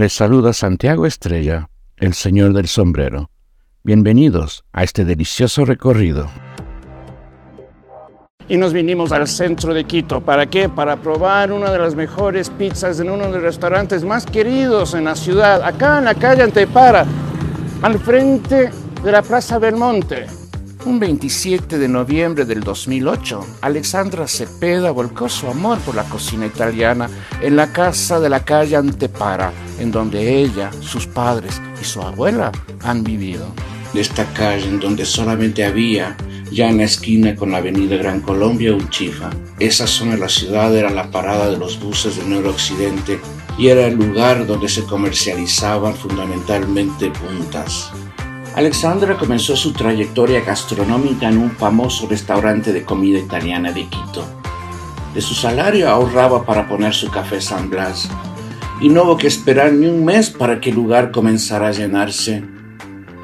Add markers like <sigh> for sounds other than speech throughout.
Les saluda Santiago Estrella, el señor del sombrero. Bienvenidos a este delicioso recorrido. Y nos vinimos al centro de Quito. ¿Para qué? Para probar una de las mejores pizzas en uno de los restaurantes más queridos en la ciudad, acá en la calle Antepara, al frente de la Plaza Belmonte. Un 27 de noviembre del 2008, Alexandra Cepeda volcó su amor por la cocina italiana en la casa de la calle Antepara, en donde ella, sus padres y su abuela han vivido. De esta calle en donde solamente había, ya en la esquina con la avenida Gran Colombia, un chifa. Esa zona de la ciudad era la parada de los buses del noroccidente y era el lugar donde se comercializaban fundamentalmente puntas. Alexandra comenzó su trayectoria gastronómica en un famoso restaurante de comida italiana de Quito. De su salario ahorraba para poner su café San Blas y no hubo que esperar ni un mes para que el lugar comenzara a llenarse.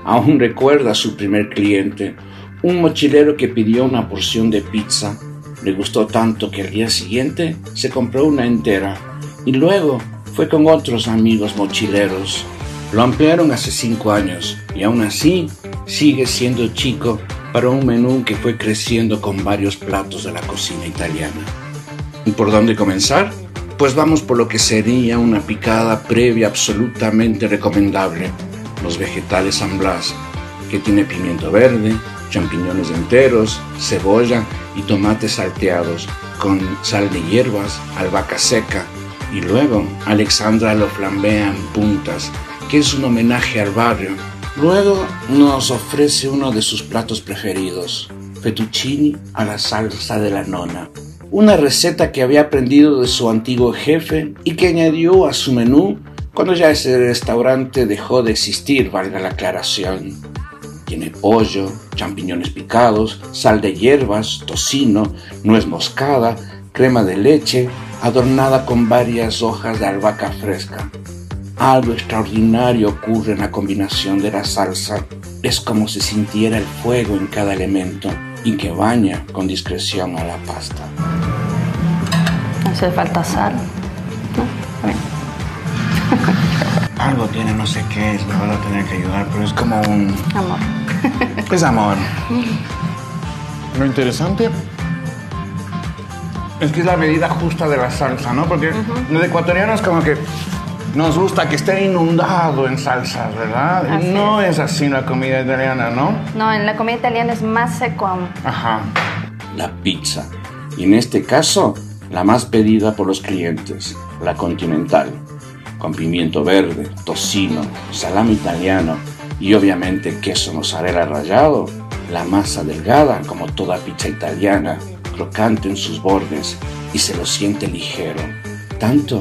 Aún recuerda a su primer cliente, un mochilero que pidió una porción de pizza. Le gustó tanto que al día siguiente se compró una entera y luego fue con otros amigos mochileros lo ampliaron hace cinco años y aún así sigue siendo chico para un menú que fue creciendo con varios platos de la cocina italiana. ¿Y por dónde comenzar? Pues vamos por lo que sería una picada previa absolutamente recomendable, los vegetales San Blas, que tiene pimiento verde, champiñones enteros, cebolla y tomates salteados, con sal de hierbas, albahaca seca, y luego Alexandra lo flambea en puntas que es un homenaje al barrio. Luego nos ofrece uno de sus platos preferidos, fettuccini a la salsa de la nona. Una receta que había aprendido de su antiguo jefe y que añadió a su menú cuando ya ese restaurante dejó de existir, valga la aclaración. Tiene pollo, champiñones picados, sal de hierbas, tocino, nuez moscada, crema de leche, adornada con varias hojas de albahaca fresca. Algo extraordinario ocurre en la combinación de la salsa. Es como si sintiera el fuego en cada elemento y que baña con discreción a la pasta. Hace falta sal. <laughs> Algo tiene, no sé qué es, me van a tener que ayudar, pero es como un... Amor. <laughs> Es amor. Lo interesante es que es la medida justa de la salsa, ¿no? Porque los ecuatorianos como que nos gusta que esté inundado en salsas, ¿verdad? no es. así la comida italiana, ¿no? No, en la comida italiana es más seco aún. Ajá. La pizza. Y en este caso, la más pedida por los clientes, la continental, con pimiento verde, tocino, salame italiano y obviamente queso mozzarella rallado, la masa delgada como toda pizza italiana, crocante en sus bordes y se lo siente ligero, tanto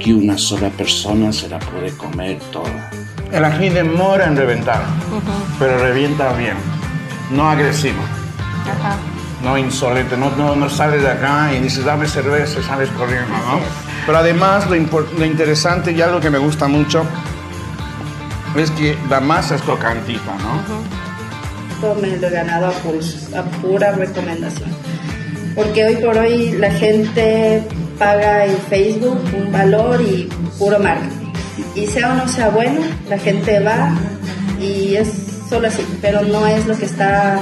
que una sola persona se la puede comer toda. El ají demora en reventar, pero revienta bien, no agresivo, Ajá. no insolente, no, no, no sales de acá y dices dame cerveza y sales corriendo, ¿no? Pero además lo, lo interesante y algo que me gusta mucho es que la masa es crocantita, ¿no? me lo he ganado a, pulso, a pura recomendación. Porque hoy por hoy la gente paga en Facebook un valor y puro marketing. Y sea o no sea bueno, la gente va y es solo así, pero no es lo que está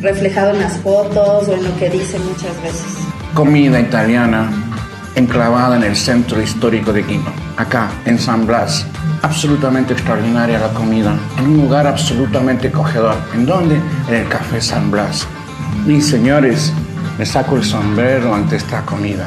reflejado en las fotos o en lo que dicen muchas veces. Comida italiana enclavada en el centro histórico de Quito, acá en San Blas. Absolutamente extraordinaria la comida, en un lugar absolutamente acogedor. ¿En dónde? En el Café San Blas. Y señores, me saco el sombrero ante esta comida.